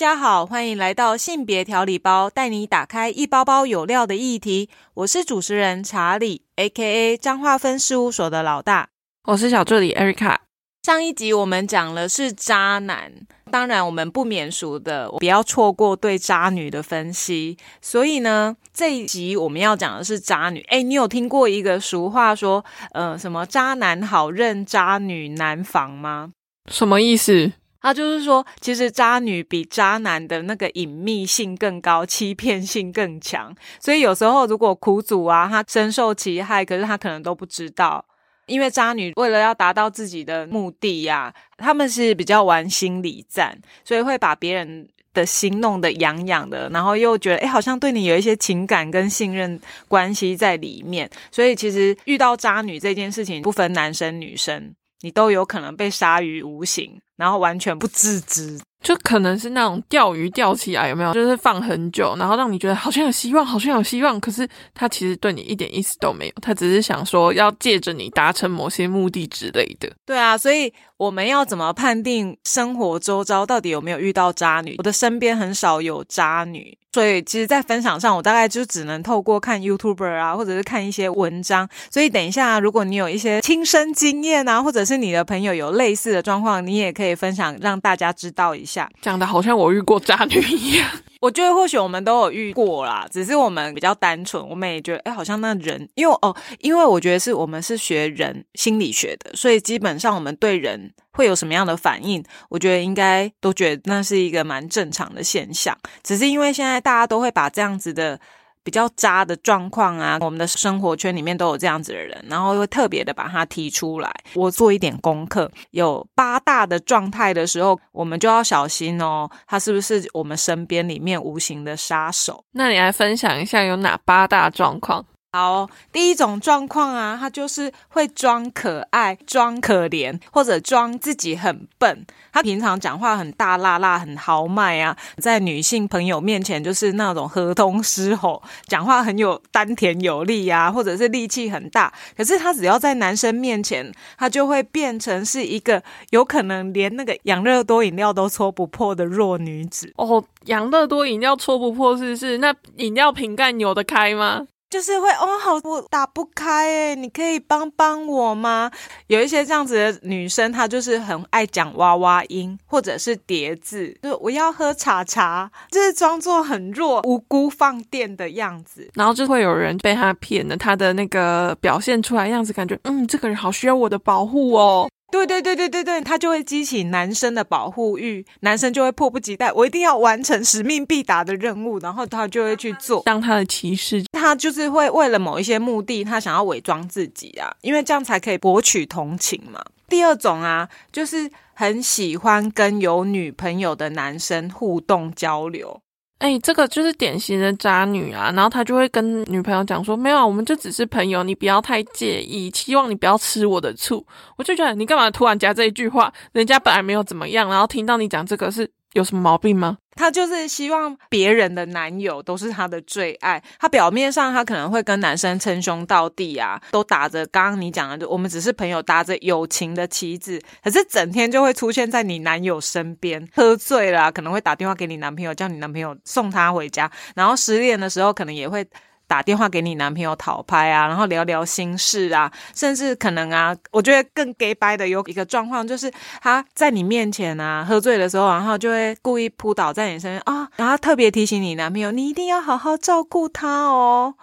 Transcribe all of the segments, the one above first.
家好，欢迎来到性别调理包，带你打开一包包有料的议题。我是主持人查理，A.K.A. 彰化分事务所的老大。我是小助理 Erica。上一集我们讲了是渣男，当然我们不免俗的，不要错过对渣女的分析。所以呢，这一集我们要讲的是渣女。哎，你有听过一个俗话说，呃，什么渣男好认，渣女难防吗？什么意思？他就是说，其实渣女比渣男的那个隐秘性更高，欺骗性更强。所以有时候如果苦主啊，他深受其害，可是他可能都不知道，因为渣女为了要达到自己的目的呀，他们是比较玩心理战，所以会把别人的心弄得痒痒的，然后又觉得哎，好像对你有一些情感跟信任关系在里面。所以其实遇到渣女这件事情，不分男生女生，你都有可能被杀于无形。然后完全不自知，就可能是那种钓鱼钓起来有没有？就是放很久，然后让你觉得好像有希望，好像有希望，可是他其实对你一点意思都没有，他只是想说要借着你达成某些目的之类的。对啊，所以我们要怎么判定生活周遭到底有没有遇到渣女？我的身边很少有渣女。所以，其实，在分享上，我大概就只能透过看 YouTuber 啊，或者是看一些文章。所以，等一下，如果你有一些亲身经验啊，或者是你的朋友有类似的状况，你也可以分享，让大家知道一下。讲的好像我遇过渣女一样。我觉得或许我们都有遇过啦，只是我们比较单纯，我们也觉得，哎，好像那人，因为哦，因为我觉得是我们是学人心理学的，所以基本上我们对人会有什么样的反应，我觉得应该都觉得那是一个蛮正常的现象，只是因为现在大家都会把这样子的。比较渣的状况啊，我们的生活圈里面都有这样子的人，然后会特别的把它提出来。我做一点功课，有八大的状态的时候，我们就要小心哦，他是不是我们身边里面无形的杀手？那你来分享一下有哪八大状况？好，第一种状况啊，他就是会装可爱、装可怜，或者装自己很笨。他平常讲话很大辣辣、很豪迈啊，在女性朋友面前就是那种河东狮吼，讲话很有丹田有力啊，或者是力气很大。可是他只要在男生面前，他就会变成是一个有可能连那个养乐多饮料都戳不破的弱女子。哦，养乐多饮料戳不破是不是？那饮料瓶盖扭得开吗？就是会哦，好，我打不开哎，你可以帮帮我吗？有一些这样子的女生，她就是很爱讲娃娃音或者是叠字，就我要喝茶茶，就是装作很弱、无辜放电的样子，然后就会有人被她骗了，她的那个表现出来样子，感觉嗯，这个人好需要我的保护哦。对对对对对对，他就会激起男生的保护欲，男生就会迫不及待，我一定要完成使命必达的任务，然后他就会去做，当他的骑士。他就是会为了某一些目的，他想要伪装自己啊，因为这样才可以博取同情嘛。第二种啊，就是很喜欢跟有女朋友的男生互动交流。哎，这个就是典型的渣女啊！然后他就会跟女朋友讲说：“没有，我们就只是朋友，你不要太介意，希望你不要吃我的醋。”我就觉得你干嘛突然加这一句话？人家本来没有怎么样，然后听到你讲这个是。有什么毛病吗？她就是希望别人的男友都是她的最爱。她表面上她可能会跟男生称兄道弟啊，都打着刚刚你讲的，我们只是朋友，打着友情的旗帜。可是整天就会出现在你男友身边，喝醉了可能会打电话给你男朋友，叫你男朋友送她回家。然后失恋的时候，可能也会。打电话给你男朋友讨拍啊，然后聊聊心事啊，甚至可能啊，我觉得更 gay 掰的有一个状况，就是他在你面前啊，喝醉的时候，然后就会故意扑倒在你身边啊，然后特别提醒你男朋友，你一定要好好照顾他哦。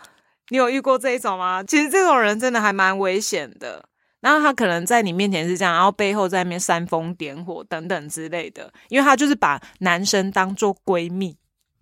你有遇过这一种吗？其实这种人真的还蛮危险的。然后他可能在你面前是这样，然后背后在那边煽风点火等等之类的，因为他就是把男生当做闺蜜。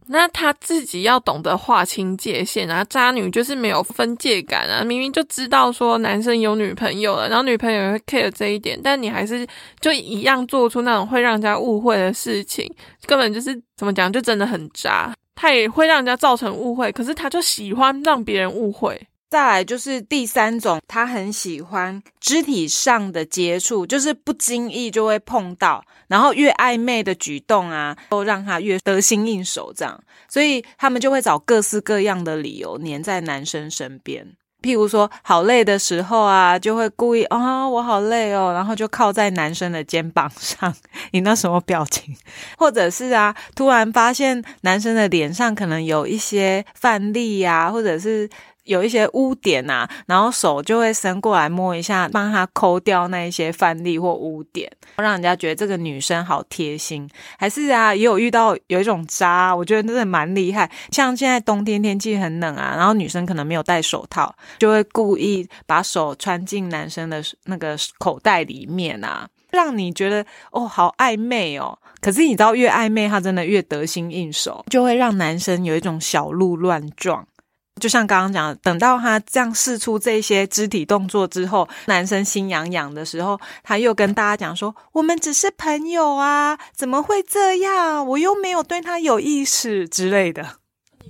那他自己要懂得划清界限啊！渣女就是没有分界感啊！明明就知道说男生有女朋友了，然后女朋友会 care 这一点，但你还是就一样做出那种会让人家误会的事情，根本就是怎么讲，就真的很渣。他也会让人家造成误会，可是他就喜欢让别人误会。再来就是第三种，他很喜欢肢体上的接触，就是不经意就会碰到，然后越暧昧的举动啊，都让他越得心应手，这样，所以他们就会找各式各样的理由黏在男生身边。譬如说好累的时候啊，就会故意啊、我好累哦，然后就靠在男生的肩膀上，你那什么表情？或者是啊，突然发现男生的脸上可能有一些饭粒呀、或者是。有一些污点啊，然后手就会伸过来摸一下，帮他抠掉那一些饭粒或污点，让人家觉得这个女生好贴心。还是啊，也有遇到有一种渣，我觉得真的蛮厉害。像现在冬天天气很冷啊，然后女生可能没有戴手套，就会故意把手穿进男生的那个口袋里面啊，让你觉得哦好暧昧哦。可是你知道，越暧昧他真的越得心应手，就会让男生有一种小鹿乱撞。就像刚刚讲的，等到他这样试出这些肢体动作之后，男生心痒痒的时候，他又跟大家讲说：“我们只是朋友啊，怎么会这样？我又没有对他有意识之类的。”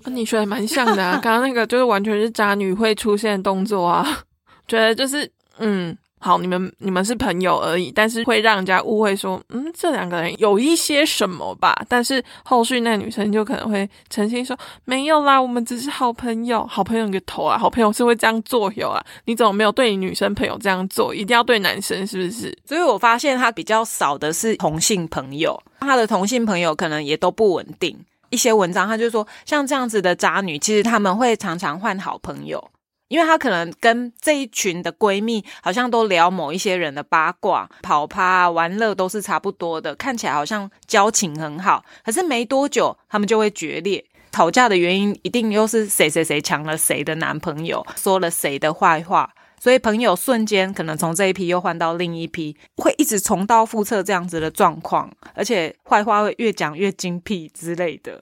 你说的蛮像的啊，刚刚那个就是完全是渣女会出现动作啊，觉得就是嗯。好，你们你们是朋友而已，但是会让人家误会说，嗯，这两个人有一些什么吧。但是后续那女生就可能会澄清说，没有啦，我们只是好朋友。好朋友个头啊，好朋友是会这样做有啊？你怎么没有对你女生朋友这样做？一定要对男生是不是？所以我发现他比较少的是同性朋友，他的同性朋友可能也都不稳定。一些文章他就说，像这样子的渣女，其实他们会常常换好朋友。因为她可能跟这一群的闺蜜好像都聊某一些人的八卦、跑趴、玩乐都是差不多的，看起来好像交情很好。可是没多久，他们就会决裂，吵架的原因一定又是谁谁谁抢了谁的男朋友，说了谁的坏话，所以朋友瞬间可能从这一批又换到另一批，会一直重蹈覆辙这样子的状况，而且坏话会越讲越精辟之类的。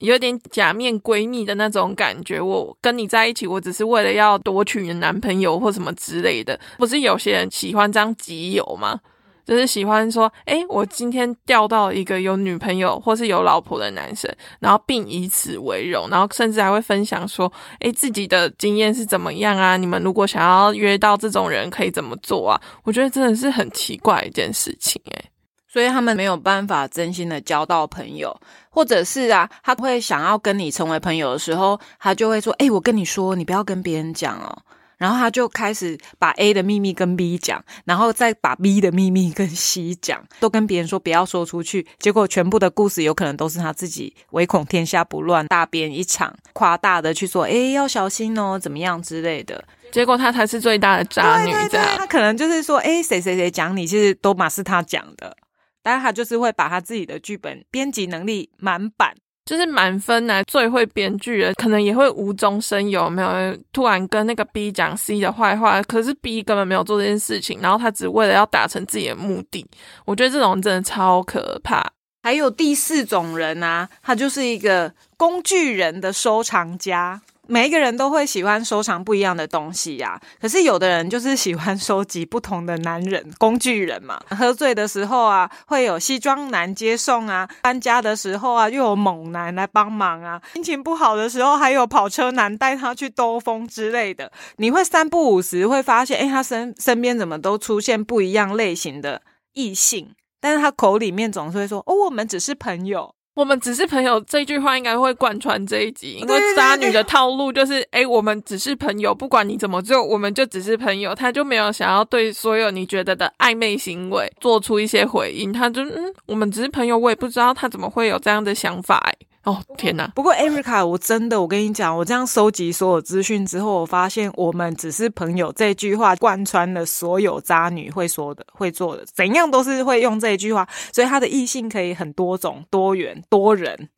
有点假面闺蜜的那种感觉，我跟你在一起，我只是为了要夺取你的男朋友或什么之类的。不是有些人喜欢这样集邮吗？就是喜欢说，哎，我今天钓到一个有女朋友或是有老婆的男生，然后并以此为荣，然后甚至还会分享说，哎，自己的经验是怎么样啊？你们如果想要约到这种人，可以怎么做啊？我觉得真的是很奇怪一件事情，哎。所以他们没有办法真心的交到朋友，或者是啊，他会想要跟你成为朋友的时候，他就会说：“哎，我跟你说，你不要跟别人讲哦。”然后他就开始把 A 的秘密跟 B 讲，然后再把 B 的秘密跟 C 讲，都跟别人说不要说出去。结果全部的故事有可能都是他自己唯恐天下不乱，大编一场，夸大的去说：“哎，要小心哦，怎么样之类的。”结果他才是最大的渣女，这样他可能就是说：“哎，谁谁谁讲你，其实都马是他讲的。”但他就是会把他自己的剧本编辑能力满版，就是满分啊，最会编剧的，可能也会无中生有，没有突然跟那个 B 讲 C 的坏话，可是 B 根本没有做这件事情，然后他只为了要达成自己的目的。我觉得这种人真的超可怕。还有第四种人啊，他就是一个工具人的收藏家。每一个人都会喜欢收藏不一样的东西呀，可是有的人就是喜欢收集不同的男人工具人嘛。喝醉的时候啊，会有西装男接送啊；搬家的时候啊，又有猛男来帮忙啊；心情不好的时候，还有跑车男带他去兜风之类的。你会三不五时会发现，哎，他身身边怎么都出现不一样类型的异性，但是他口里面总是会说：“哦，我们只是朋友。”我们只是朋友这句话应该会贯穿这一集，因为渣女的套路就是，哎，我们只是朋友，不管你怎么做，我们就只是朋友。他就没有想要对所有你觉得的暧昧行为做出一些回应，他就嗯，我们只是朋友，我也不知道他怎么会有这样的想法，哎。哦天哪！不过 Erica，我真的，我跟你讲，我这样收集所有资讯之后，我发现我们只是朋友这句话贯穿了所有渣女会说的、会做的，怎样都是会用这一句话，所以他的异性可以很多种、多元、多人，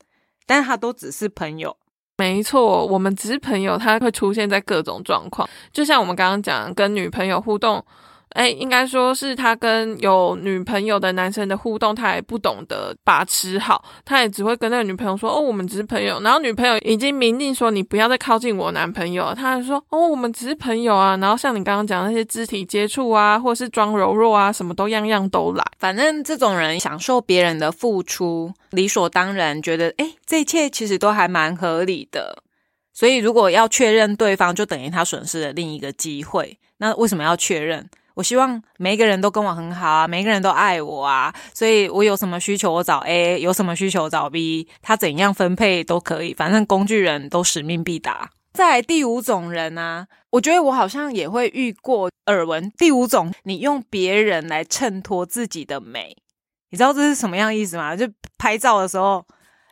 但是他都只是朋友。没错，我们只是朋友，他会出现在各种状况，就像我们刚刚讲，跟女朋友互动。哎，应该说是他跟有女朋友的男生的互动，他也不懂得把持好，他也只会跟那个女朋友说：“哦，我们只是朋友。”然后女朋友已经明令说：“你不要再靠近我男朋友。”他还说：“哦，我们只是朋友啊。”然后像你刚刚讲那些肢体接触啊，或是装柔弱啊，什么都样样都来。反正这种人享受别人的付出，理所当然，觉得哎，这一切其实都还蛮合理的。所以如果要确认对方，就等于他损失了另一个机会。那为什么要确认？我希望每一个人都跟我很好啊，每一个人都爱我啊，所以我有什么需求我找 A，有什么需求找 B，他怎样分配都可以，反正工具人都使命必达。在第五种人啊，我觉得我好像也会遇过耳闻。第五种，你用别人来衬托自己的美，你知道这是什么样意思吗？就拍照的时候，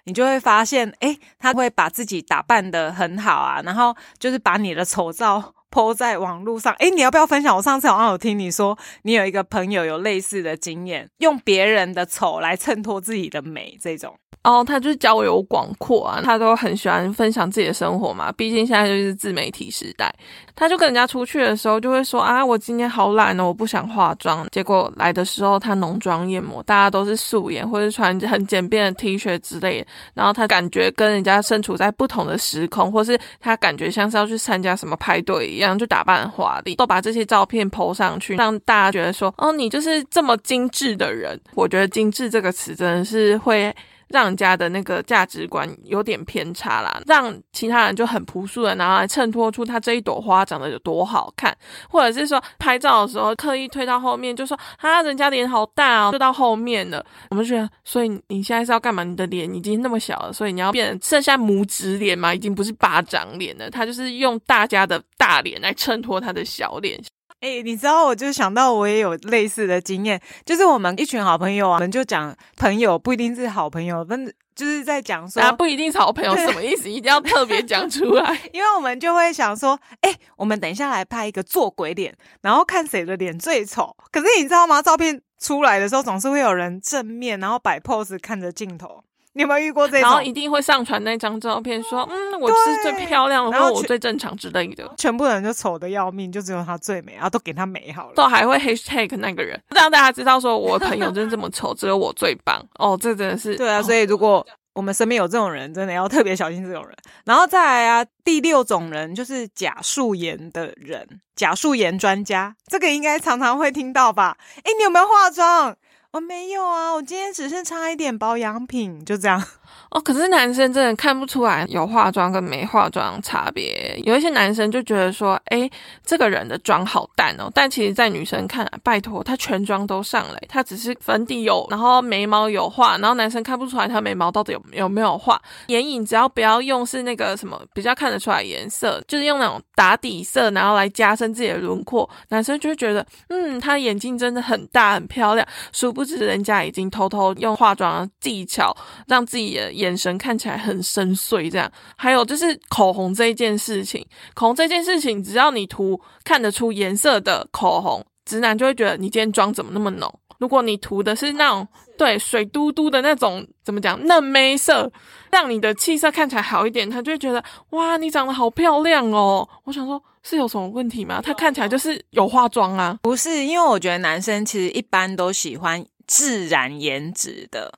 你就会发现，哎，他会把自己打扮的很好啊，然后就是把你的丑照泼在网络上。哎，你要不要分享？我上次好像有听你说，你有一个朋友有类似的经验，用别人的丑来衬托自己的美，这种。哦，他就是交友广阔啊，他都很喜欢分享自己的生活嘛。毕竟现在就是自媒体时代，他就跟人家出去的时候就会说啊，我今天好懒哦，我不想化妆。结果来的时候他浓妆艳抹，大家都是素颜或者穿很简便的 T 恤之类的，然后他感觉跟人家身处在不同的时空，或是他感觉像是要去参加什么派对，样就打扮华丽，都把这些照片 PO 上去，让大家觉得说，哦，你就是这么精致的人。我觉得“精致”这个词真的是会。让人家的那个价值观有点偏差啦，让其他人就很朴素的拿来衬托出他这一朵花长得有多好看，或者是说拍照的时候刻意推到后面，就说啊人家脸好大哦，就到后面了。我们觉得，所以你现在是要干嘛？你的脸已经那么小了，所以你要变剩下拇指脸嘛，已经不是巴掌脸了。他就是用大家的大脸来衬托他的小脸。哎，你知道，我就想到我也有类似的经验，就是我们一群好朋友啊，我们就讲朋友不一定是好朋友，但就是在讲说啊不一定是好朋友什么意思，一定要特别讲出来，因为我们就会想说，哎，我们等一下来拍一个做鬼脸，然后看谁的脸最丑。可是你知道吗？照片出来的时候，总是会有人正面，然后摆 pose 看着镜头。你有没有遇过这种？然后一定会上传那张照片，说嗯，我是最漂亮，然后我最正常之类的。全部人就丑的要命，就只有他最美，然后都给他美好了。都还会 hashtag 那个人，让大家知道说我朋友真的这么丑，只有我最棒。哦，这真的是对啊。所以如果我们身边有这种人，真的要特别小心这种人。然后再来啊，第六种人就是假素颜的人，假素颜专家，这个应该常常会听到吧？哎，你有没有化妆？我没有啊，我今天只是差一点保养品，就这样。哦，可是男生真的看不出来有化妆跟没化妆差别。有一些男生就觉得说，哎，这个人的妆好淡哦。但其实，在女生看来，拜托，他全妆都上了，他只是粉底有，然后眉毛有画，然后男生看不出来他眉毛到底有有没有画。眼影只要不要用是那个什么比较看得出来颜色，就是用那种打底色，然后来加深自己的轮廓，男生就会觉得，嗯，他眼睛真的很大很漂亮。殊不知，人家已经偷偷用化妆技巧让自己眼神看起来很深邃，这样。还有就是口红这一件事情，口红这件事情，只要你涂看得出颜色的口红，直男就会觉得你今天妆怎么那么浓。如果你涂的是那种对水嘟嘟的那种，怎么讲嫩妹色，让你的气色看起来好一点，他就会觉得哇，你长得好漂亮哦。我想说，是有什么问题吗？他看起来就是有化妆啊。不是，因为我觉得男生其实一般都喜欢自然颜值的。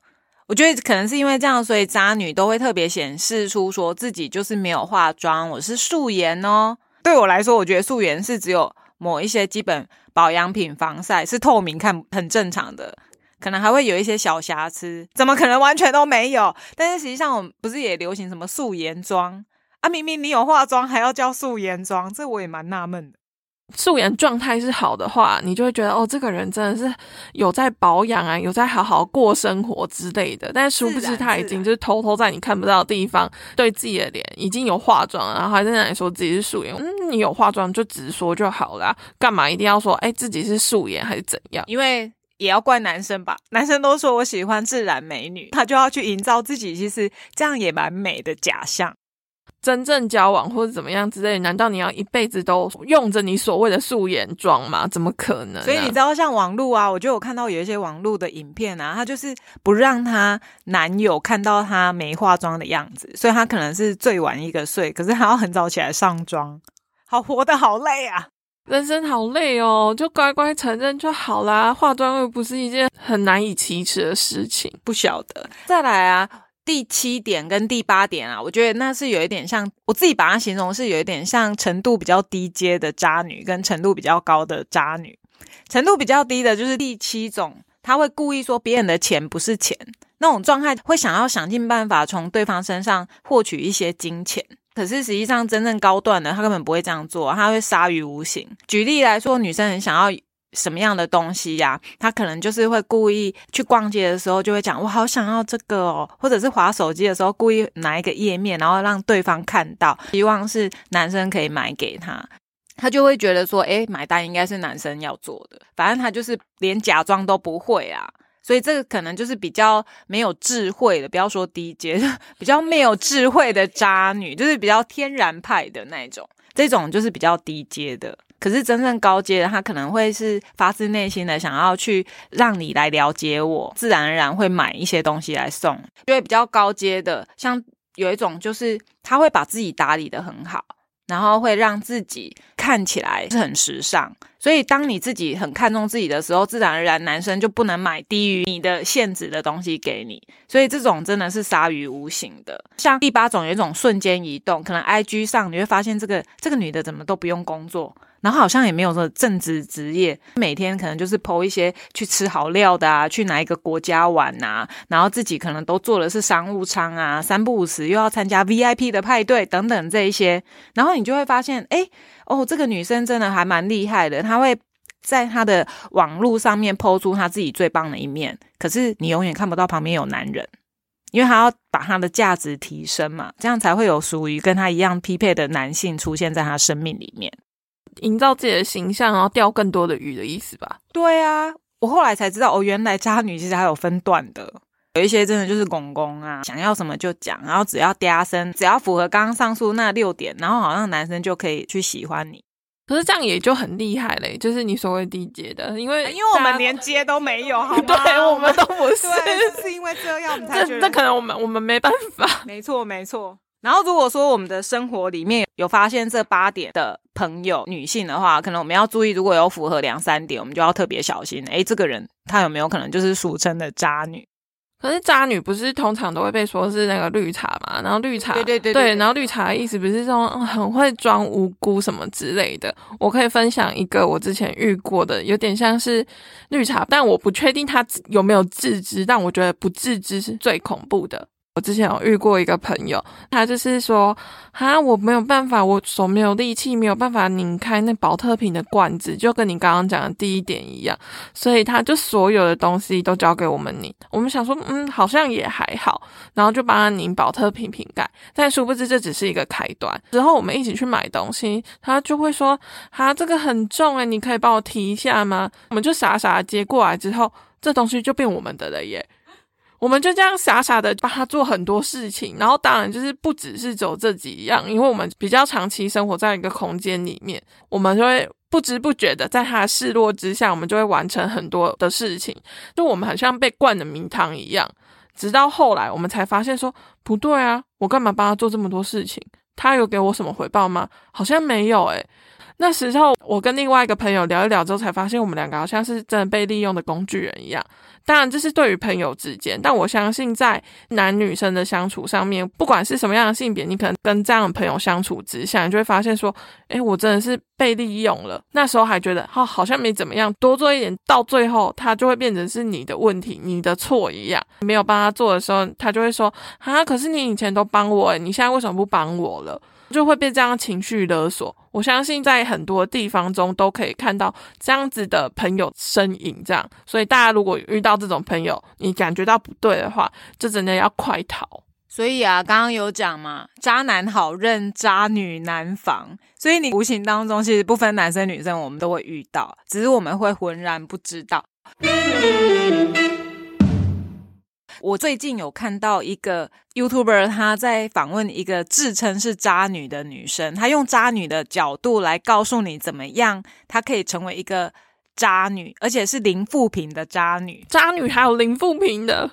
我觉得可能是因为这样，所以渣女都会特别显示出说自己就是没有化妆，我是素颜哦。对我来说，我觉得素颜是只有抹一些基本保养品、防晒是透明，看很正常的，可能还会有一些小瑕疵，怎么可能完全都没有？但是实际上，我们不是也流行什么素颜妆啊？明明你有化妆，还要叫素颜妆，这我也蛮纳闷的。素颜状态是好的话，你就会觉得哦，这个人真的是有在保养啊，有在好好过生活之类的。但殊不知他已经就是偷偷在你看不到的地方，对自己的脸已经有化妆，然后还在那里说自己是素颜。嗯，你有化妆就直说就好啦，干嘛一定要说哎自己是素颜还是怎样？因为也要怪男生吧，男生都说我喜欢自然美女，他就要去营造自己其实这样也蛮美的假象。真正交往或者怎么样之类，难道你要一辈子都用着你所谓的素颜妆吗？怎么可能？所以你知道，像网络啊，我就有看到有一些网络的影片啊，她就是不让她男友看到她没化妆的样子，所以她可能是最晚一个睡，可是还要很早起来上妆，好活得好累啊，人生好累哦，就乖乖承认就好啦。化妆又不是一件很难以启齿的事情，不晓得。再来啊。第七点跟第八点啊，我觉得那是有一点像，我自己把它形容是有一点像程度比较低阶的渣女，跟程度比较高的渣女。程度比较低的就是第七种，他会故意说别人的钱不是钱，那种状态会想要想尽办法从对方身上获取一些金钱。可是实际上真正高段的他根本不会这样做，他会鲨鱼无形。举例来说，女生很想要什么样的东西呀、他可能就是会故意去逛街的时候就会讲，我好想要这个哦，或者是划手机的时候故意拿一个页面，然后让对方看到，希望是男生可以买给他。他就会觉得说，诶，买单应该是男生要做的，反正他就是连假装都不会啊，所以这个可能就是比较没有智慧的，不要说低阶，比较没有智慧的渣女，就是比较天然派的那种，这种就是比较低阶的。可是真正高阶的，他可能会是发自内心的想要去让你来了解我，自然而然会买一些东西来送。因为比较高阶的，像有一种就是他会把自己打理的很好。然后会让自己看起来是很时尚，所以当你自己很看重自己的时候，自然而然男生就不能买低于你的限值的东西给你。所以这种真的是鲨鱼无形的。像第八种有一种瞬间移动，可能 I G 上你会发现这个这个女的怎么都不用工作，然后好像也没有说正职职业，每天可能就是 PO 一些去吃好料的啊，去哪一个国家玩啊，然后自己可能都坐的是商务舱啊，三不五时又要参加 VIP 的派对等等这一些，然后你就会发现，哎，哦，这个女生真的还蛮厉害的，她会在她的网络上面 PO 出她自己最棒的一面，可是你永远看不到旁边有男人。因为她要把她的价值提升嘛，这样才会有属于跟她一样匹配的男性出现在她生命里面。营造自己的形象，然后钓更多的鱼的意思吧？对啊，我后来才知道哦，原来渣女其实还有分段的，有一些真的就是公公啊，想要什么就讲，然后只要嗲声，只要符合刚刚上述那六点，然后好像男生就可以去喜欢你。可是这样也就很厉害嘞，就是你所谓低阶的，因为因为我们连接都没有，好吗？对我们都不是，对，是因为这样我们才觉得这这可能我们我们没办法。没错，没错。然后如果说我们的生活里面有发现这八点的朋友女性的话，可能我们要注意，如果有符合两三点，我们就要特别小心。诶，这个人他有没有可能就是俗称的渣女？可是渣女不是通常都会被说是那个绿茶嘛？然后绿茶，对对对对，然后绿茶的意思不是说嗯很会装无辜什么之类的。我可以分享一个我之前遇过的，有点像是绿茶，但我不确定他有没有自知，但我觉得不自知是最恐怖的。我之前有遇过一个朋友，他就是说，哈，我没有办法，我手没有力气，没有办法拧开那保特瓶的罐子，就跟你刚刚讲的第一点一样，所以他就所有的东西都交给我们拧。我们想说，嗯，好像也还好，然后就帮他拧保特瓶瓶盖，但殊不知这只是一个开端。之后我们一起去买东西，他就会说，哈，这个很重诶，你可以帮我提一下吗？我们就傻傻接过来之后，这东西就变我们的了耶。我们就这样傻傻的帮他做很多事情，然后当然就是不只是走这几样，因为我们比较长期生活在一个空间里面，我们就会不知不觉的在他的示弱之下，我们就会完成很多的事情，就我们好像被灌了迷汤一样。直到后来我们才发现说不对啊，我干嘛帮他做这么多事情？他有给我什么回报吗？好像没有诶、那时候我跟另外一个朋友聊一聊之后，才发现我们两个好像是真的被利用的工具人一样。当然，这是对于朋友之间，但我相信在男女生的相处上面，不管是什么样的性别，你可能跟这样的朋友相处之下，你就会发现说，诶，我真的是被利用了。那时候还觉得，哦，好像没怎么样，多做一点，到最后他就会变成是你的问题、你的错一样。没有帮他做的时候，他就会说，啊，可是你以前都帮我，诶，你现在为什么不帮我了？就会被这样情绪勒索。我相信在很多地方中都可以看到这样子的朋友身影，这样。所以大家如果遇到这种朋友，你感觉到不对的话，就真的要快逃。所以啊，刚刚有讲嘛，渣男好认，渣女难防。所以你无形当中其实不分男生女生，我们都会遇到，只是我们会浑然不知道。我最近有看到一个 YouTuber，他在访问一个自称是渣女的女生，她用渣女的角度来告诉你怎么样，她可以成为一个渣女，而且是零负评的渣女。渣女还有零负评的，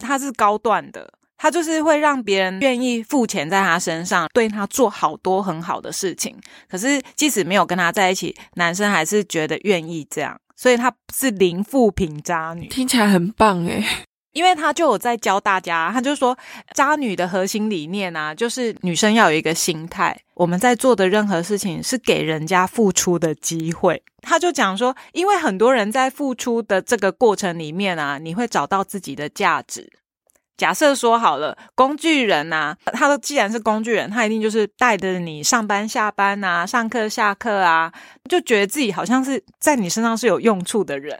她是高段的，她就是会让别人愿意付钱在她身上，对她做好多很好的事情。可是即使没有跟她在一起，男生还是觉得愿意这样，所以她是零负评渣女。听起来很棒诶。因为他就有在教大家，他就说渣女的核心理念啊，就是女生要有一个心态，我们在做的任何事情是给人家付出的机会。他就讲说，因为很多人在付出的这个过程里面啊，你会找到自己的价值。假设说好了，工具人呐、他都既然是工具人，他一定就是带着你上班下班啊，上课下课啊，就觉得自己好像是在你身上是有用处的人。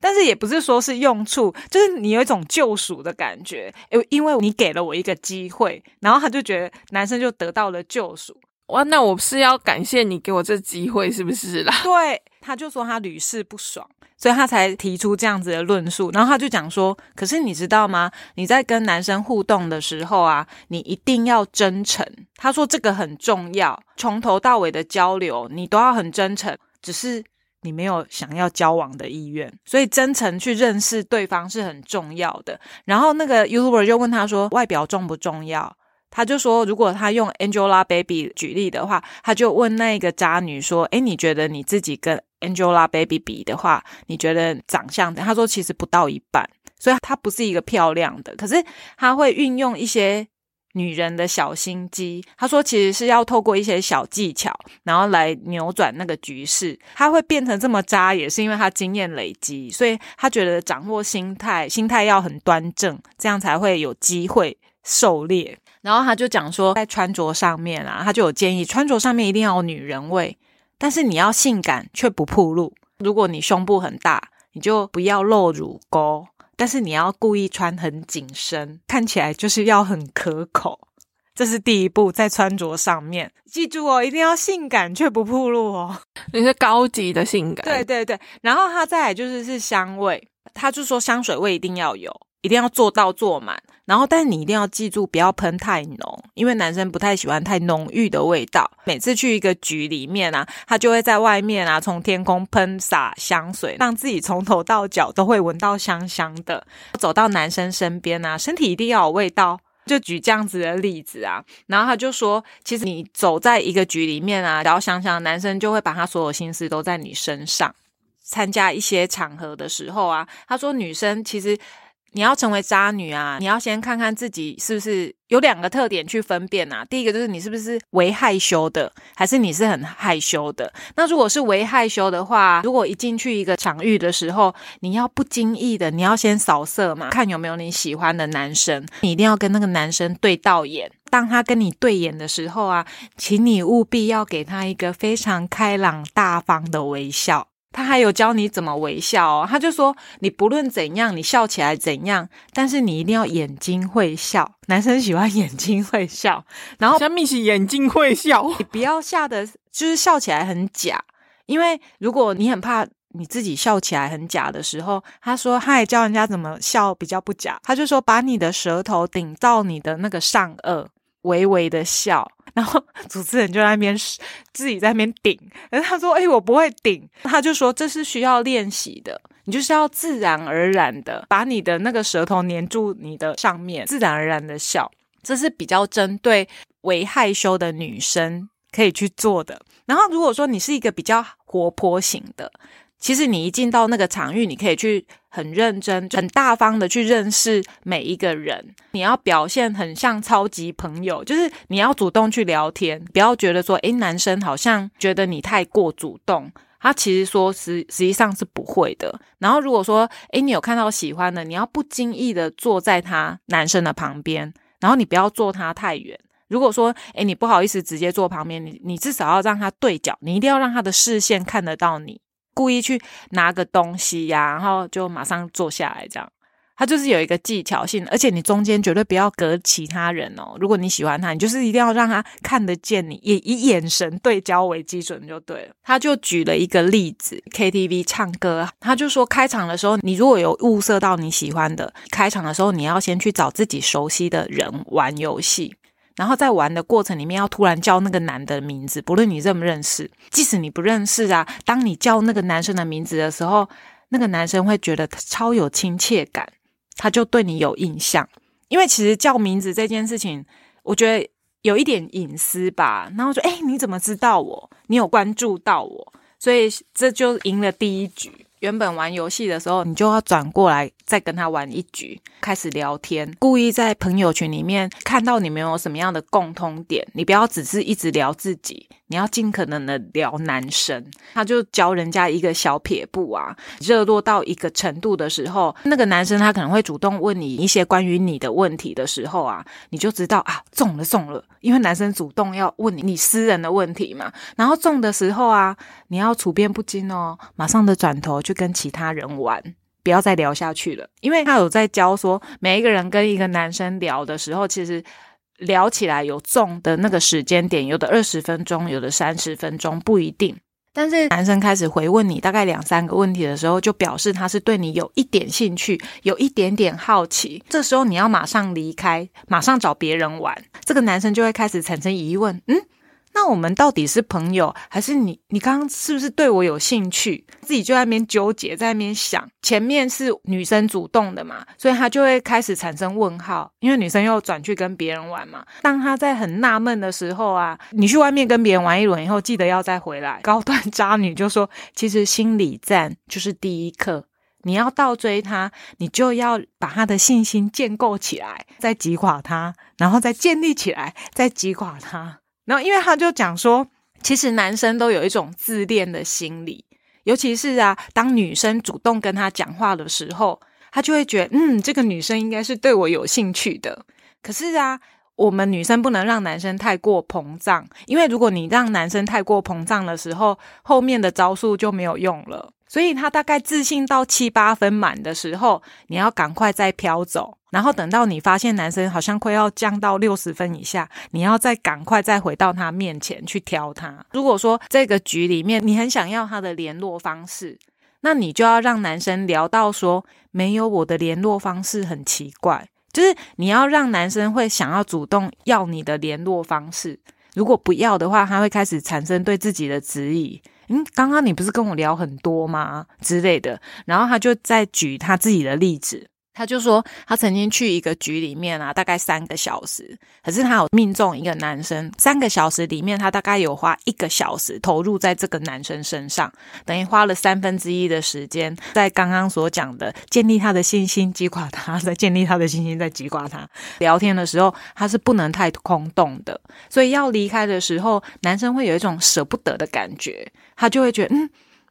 但是也不是说是用处，就是你有一种救赎的感觉，因因为你给了我一个机会，然后他就觉得男生就得到了救赎。哇，那我是要感谢你给我这机会，是不是啦？对，他就说他屡试不爽，所以他才提出这样子的论述。然后他就讲说，可是你知道吗？你在跟男生互动的时候啊，你一定要真诚。他说这个很重要，从头到尾的交流你都要很真诚，只是。你没有想要交往的意愿，所以真诚去认识对方是很重要的。然后那个 YouTuber 就问他说：“外表重不重要？”他就说：“如果他用 Angelababy 举例的话，他就问那个渣女说：‘诶，你觉得你自己跟 Angelababy 比的话，你觉得长相？’他说其实不到一半，所以她不是一个漂亮的。可是他会运用一些。”女人的小心机，他说其实是要透过一些小技巧，然后来扭转那个局势。他会变成这么渣，也是因为他经验累积，所以他觉得掌握心态，心态要很端正，这样才会有机会狩猎。然后他就讲说，在穿着上面啊，他就有建议，穿着上面一定要有女人味，但是你要性感却不暴露。如果你胸部很大，你就不要露乳沟。但是你要故意穿很紧身，看起来就是要很可口，这是第一步，在穿着上面，记住哦，一定要性感却不暴露哦，你是高级的性感，对对对。然后它再来就是是香味，他就说香水味一定要有。一定要做到做满，然后，但你一定要记住，不要喷太浓，因为男生不太喜欢太浓郁的味道。每次去一个局里面啊，他就会在外面啊，从天空喷洒香水，让自己从头到脚都会闻到香香的。走到男生身边啊，身体一定要有味道。就举这样子的例子啊，然后他就说，其实你走在一个局里面啊，然后想想，男生就会把他所有心思都在你身上。参加一些场合的时候啊，他说女生其实。你要成为渣女啊！你要先看看自己是不是有两个特点去分辨啊。第一个就是你是不是为害羞的，还是你是很害羞的？那如果是为害羞的话，如果一进去一个场域的时候，你要不经意的，你要先扫射嘛，看有没有你喜欢的男生，你一定要跟那个男生对到眼。当他跟你对眼的时候啊，请你务必要给他一个非常开朗大方的微笑。他还有教你怎么微笑哦，他就说你不论怎样，你笑起来怎样，但是你一定要眼睛会笑，男生喜欢眼睛会笑，然后像蜜喜眼睛会笑，你不要笑的，就是笑起来很假，因为如果你很怕你自己笑起来很假的时候，他说他还教人家怎么笑比较不假，他就说把你的舌头顶到你的那个上颚，微微的笑。然后主持人就在那边自己在那边顶，然后他说：“哎，我不会顶。”他就说：“这是需要练习的，你就是要自然而然的把你的那个舌头粘住你的上面，自然而然的笑。这是比较针对为害羞的女生可以去做的。然后如果说你是一个比较活泼型的。”其实你一进到那个场域，你可以去很认真、很大方的去认识每一个人。你要表现很像超级朋友，就是你要主动去聊天，不要觉得说，诶，男生好像觉得你太过主动。他其实说实实际上是不会的。然后如果说，诶，你有看到喜欢的，你要不经意的坐在他男生的旁边，然后你不要坐他太远。如果说，诶，你不好意思直接坐旁边，你你至少要让他对角，你一定要让他的视线看得到你。故意去拿个东西呀，然后就马上坐下来，这样他就是有一个技巧性，而且你中间绝对不要隔其他人哦。如果你喜欢他，你就是一定要让他看得见你，也以眼神对焦为基准就对了。他就举了一个例子，KTV 唱歌，他就说开场的时候，你如果有物色到你喜欢的，开场的时候你要先去找自己熟悉的人玩游戏。然后在玩的过程里面，要突然叫那个男的名字，不论你认不认识，即使你不认识啊，当你叫那个男生的名字的时候，那个男生会觉得超有亲切感，他就对你有印象。因为其实叫名字这件事情，我觉得有一点隐私吧。然后说，哎，你怎么知道我？你有关注到我，所以这就赢了第一局。原本玩游戏的时候，你就要转过来再跟他玩一局，开始聊天。故意在朋友群里面看到你们有什么样的共通点，你不要只是一直聊自己，你要尽可能的聊男生，他就教人家一个小撇步啊，热络到一个程度的时候，那个男生他可能会主动问你一些关于你的问题的时候啊，你就知道啊中了中了，因为男生主动要问你你私人的问题嘛，然后中的时候啊，你要处变不惊哦，马上的转头去跟其他人玩。不要再聊下去了，因为他有在教说，每一个人跟一个男生聊的时候，其实。聊起来有中的那个时间点，有的二十分钟，有的三十分钟，不一定。但是男生开始回问你大概两三个问题的时候，就表示他是对你有一点兴趣，有一点点好奇。这时候你要马上离开，马上找别人玩，这个男生就会开始产生疑问，嗯。那我们到底是朋友，还是你？你刚刚是不是对我有兴趣？自己就在那边纠结，在那边想。前面是女生主动的嘛，所以他就会开始产生问号，因为女生又转去跟别人玩嘛。当他在很纳闷的时候啊，你去外面跟别人玩一轮以后，记得要再回来。高端渣女就说：“其实心理战就是第一课，你要倒追他，你就要把他的信心建构起来，再击垮他，然后再建立起来，再击垮他。”然后，因为他就讲说，其实男生都有一种自恋的心理，尤其是啊，当女生主动跟他讲话的时候，他就会觉得，嗯，这个女生应该是对我有兴趣的。可是啊，我们女生不能让男生太过膨胀，因为如果你让男生太过膨胀的时候，后面的招数就没有用了。所以他大概自信到七八分满的时候，你要赶快再飘走，然后等到你发现男生好像快要降到六十分以下，你要再赶快再回到他面前去挑他。如果说这个局里面你很想要他的联络方式，那你就要让男生聊到说没有我的联络方式很奇怪，就是你要让男生会想要主动要你的联络方式。如果不要的话，他会开始产生对自己的质疑。嗯，刚刚你不是跟我聊很多吗之类的？然后他就在举他自己的例子。他就说，他曾经去一个局里面啊，大概三个小时，可是他有命中一个男生，三个小时里面，他大概有花一个小时投入在这个男生身上，等于花了三分之一的时间在刚刚所讲的建立他的信心，击垮他，在建立他的信心，在击垮他。聊天的时候，他是不能太空洞的，所以要离开的时候，男生会有一种舍不得的感觉，他就会觉得嗯。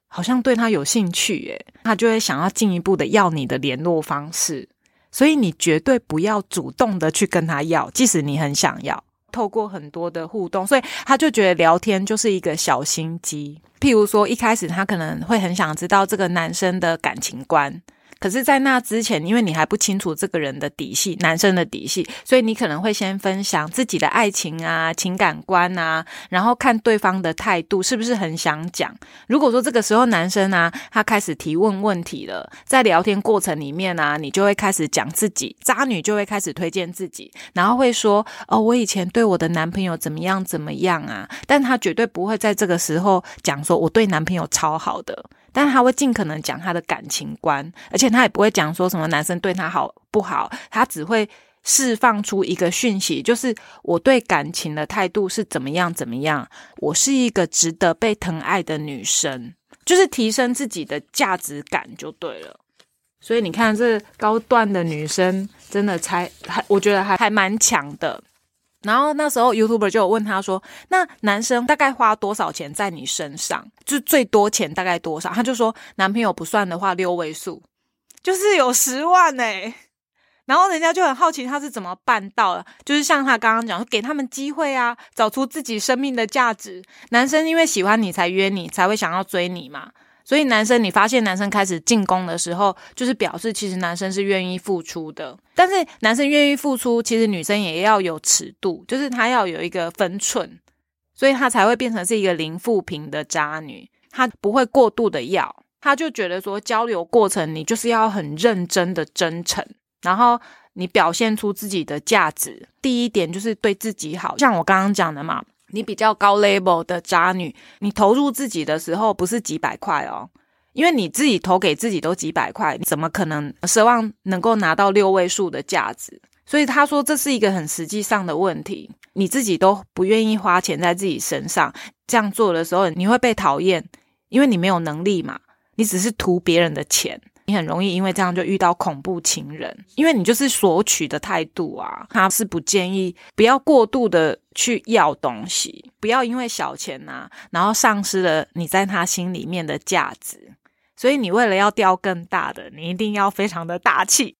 好像对他有兴趣耶，他就会想要进一步的要你的联络方式，所以你绝对不要主动的去跟他要，即使你很想要，透过很多的互动，所以他就觉得聊天就是一个小心机。譬如说，一开始他可能会很想知道这个男生的感情观。可是，在那之前，因为你还不清楚这个人的底细，男生的底细，所以你可能会先分享自己的爱情啊、情感观啊，然后看对方的态度是不是很想讲。如果说这个时候男生啊，他开始提问问题了，在聊天过程里面啊，你就会开始讲自己，渣女就会开始推荐自己，然后会说：“哦，我以前对我的男朋友怎么样怎么样啊。”但他绝对不会在这个时候讲说：“我对男朋友超好的。”但他会尽可能讲他的感情观，而且他也不会讲说什么男生对他好不好，他只会释放出一个讯息，就是我对感情的态度是怎么样怎么样，我是一个值得被疼爱的女生，就是提升自己的价值感就对了。所以你看，这高段的女生真的才还，我觉得还还蛮强的。然后那时候，YouTuber 就有问他说：“那男生大概花多少钱在你身上？就最多钱大概多少？”他就说：“男朋友不算的话，六位数，就是有十万呢。”然后人家就很好奇他是怎么办到的，就是像他刚刚讲，给他们机会啊，找出自己生命的价值。男生因为喜欢你才约你，才会想要追你嘛。所以男生，你发现男生开始进攻的时候，就是表示其实男生是愿意付出的。但是男生愿意付出，其实女生也要有尺度，就是他要有一个分寸，所以他才会变成是一个零负评的渣女。他不会过度的要，他就觉得说交流过程你就是要很认真的真诚，然后你表现出自己的价值。第一点就是对自己好，像我刚刚讲的嘛。你比较高 level 的渣女，你投入自己的时候不是几百块哦，因为你自己投给自己都几百块，怎么可能奢望能够拿到六位数的价值？所以他说这是一个很实际上的问题，你自己都不愿意花钱在自己身上，这样做的时候你会被讨厌，因为你没有能力嘛，你只是图别人的钱。你很容易因为这样就遇到恐怖情人，因为你就是索取的态度啊。他是不建议不要过度的去要东西，不要因为小钱呐，然后丧失了你在他心里面的价值。所以你为了要钓更大的，你一定要非常的大气。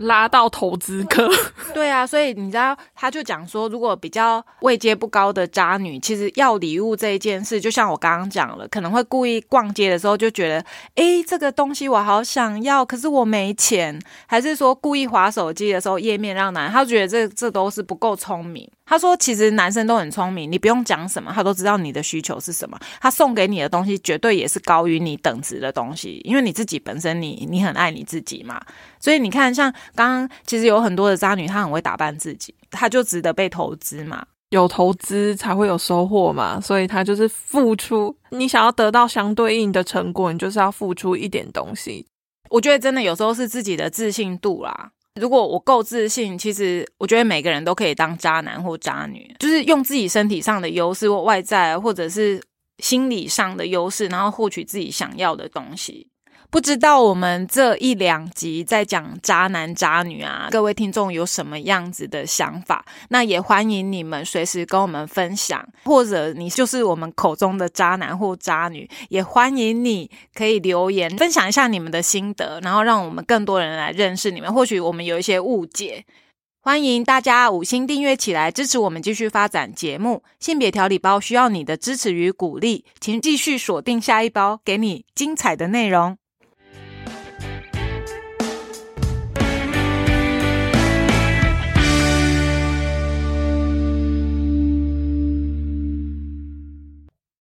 拉到投资客，对啊，所以你知道，他就讲说，如果比较位阶不高的渣女，其实要礼物这一件事，就像我刚刚讲了，可能会故意逛街的时候就觉得，诶，这个东西我好想要，可是我没钱，还是说故意划手机的时候页面让男，他觉得这这都是不够聪明。他说，其实男生都很聪明，你不用讲什么，他都知道你的需求是什么，他送给你的东西绝对也是高于你等值的东西，因为你自己本身你你很爱你自己嘛，所以你看像。刚刚其实有很多的渣女，她很会打扮自己，她就值得被投资嘛。有投资才会有收获嘛，所以她就是付出。你想要得到相对应的成果，你就是要付出一点东西。我觉得真的有时候是自己的自信度啦。如果我够自信，其实我觉得每个人都可以当渣男或渣女，就是用自己身体上的优势或外在，或者是心理上的优势，然后获取自己想要的东西。不知道我们这一两集在讲渣男渣女啊，各位听众有什么样子的想法？那也欢迎你们随时跟我们分享，或者你就是我们口中的渣男或渣女，也欢迎你可以留言分享一下你们的心得，然后让我们更多人来认识你们。或许我们有一些误解，欢迎大家五星订阅起来支持我们继续发展节目。性别调理包需要你的支持与鼓励，请继续锁定下一包，给你精彩的内容。